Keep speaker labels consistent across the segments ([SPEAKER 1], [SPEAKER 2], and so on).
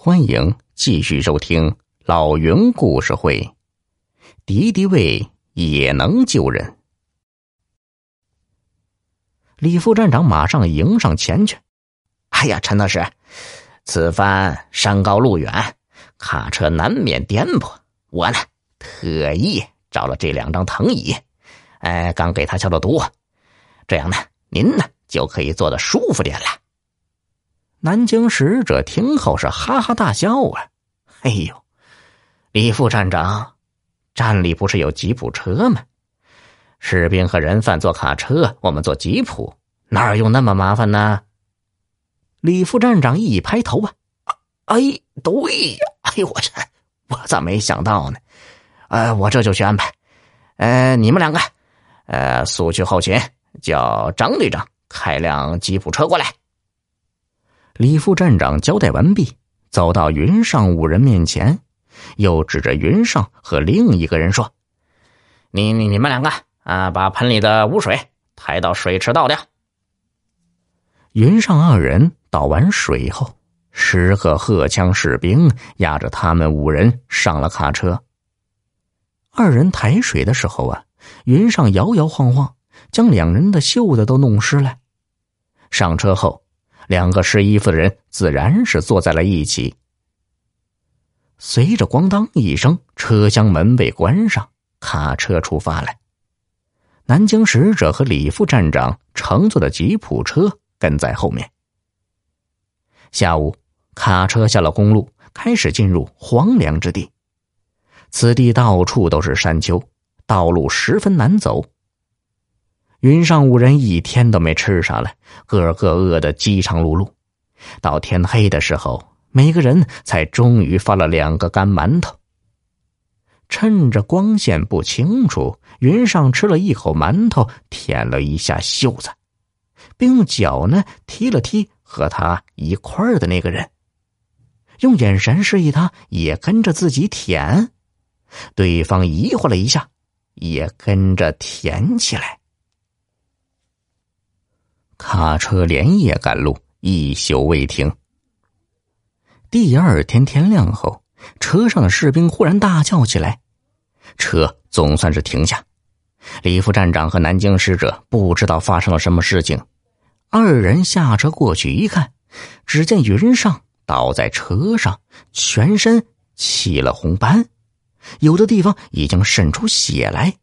[SPEAKER 1] 欢迎继续收听老云故事会。敌敌畏也能救人。李副站长马上迎上前去。哎呀，陈大师，此番山高路远，卡车难免颠簸，我呢特意找了这两张藤椅，哎，刚给他消了毒，这样呢，您呢就可以坐的舒服点了。南京使者听后是哈哈大笑啊！哎呦，李副站长，站里不是有吉普车吗？士兵和人犯坐卡车，我们坐吉普，哪有那么麻烦呢？李副站长一拍头啊，哎，对呀，哎呦我去，我咋没想到呢？呃，我这就去安排。呃，你们两个，呃，速去后勤，叫张队长开辆吉普车过来。李副站长交代完毕，走到云上五人面前，又指着云上和另一个人说：“你你你们两个啊，把盆里的污水抬到水池倒掉。”云上二人倒完水后，十个荷枪士兵押着他们五人上了卡车。二人抬水的时候啊，云上摇摇晃晃，将两人的袖子都弄湿了。上车后。两个试衣服的人自然是坐在了一起。随着“咣当”一声，车厢门被关上，卡车出发了。南京使者和李副站长乘坐的吉普车跟在后面。下午，卡车下了公路，开始进入荒凉之地。此地到处都是山丘，道路十分难走。云上五人一天都没吃啥了，个个饿得饥肠辘辘。到天黑的时候，每个人才终于发了两个干馒头。趁着光线不清楚，云上吃了一口馒头，舔了一下袖子，并用脚呢踢了踢和他一块儿的那个人，用眼神示意他也跟着自己舔。对方疑惑了一下，也跟着舔起来。卡车连夜赶路，一宿未停。第二天天亮后，车上的士兵忽然大叫起来，车总算是停下。李副站长和南京使者不知道发生了什么事情，二人下车过去一看，只见云上倒在车上，全身起了红斑，有的地方已经渗出血来，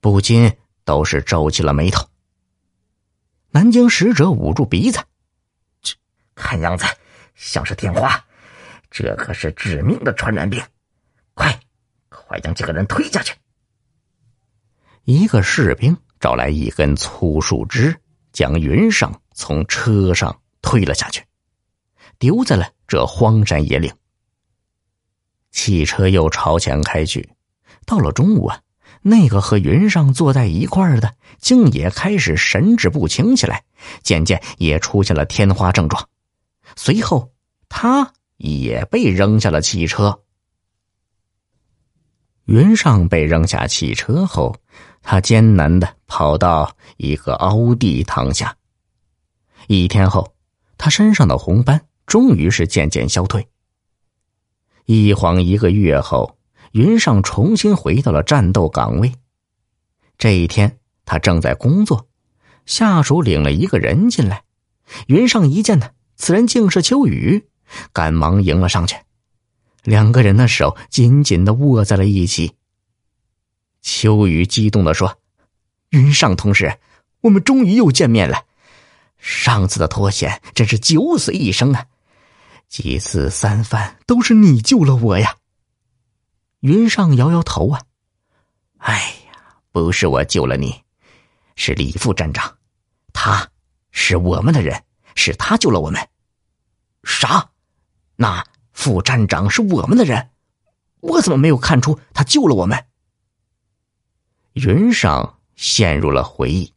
[SPEAKER 1] 不禁都是皱起了眉头。南京使者捂住鼻子，这看样子像是天花，这可是致命的传染病！快，快将这个人推下去！一个士兵找来一根粗树枝，将云上从车上推了下去，丢在了这荒山野岭。汽车又朝前开去，到了中午啊。那个和云上坐在一块儿的，竟也开始神志不清起来，渐渐也出现了天花症状。随后，他也被扔下了汽车。云上被扔下汽车后，他艰难的跑到一个凹地躺下。一天后，他身上的红斑终于是渐渐消退。一晃一个月后。云上重新回到了战斗岗位。这一天，他正在工作，下属领了一个人进来。云上一见呢，此人竟是秋雨，赶忙迎了上去。两个人的手紧紧的握在了一起。秋雨激动的说：“云上同事，我们终于又见面了。上次的脱险真是九死一生啊！几次三番都是你救了我呀。”云上摇摇头啊，哎呀，不是我救了你，是李副站长，他是我们的人，是他救了我们。啥？那副站长是我们的人？我怎么没有看出他救了我们？云上陷入了回忆。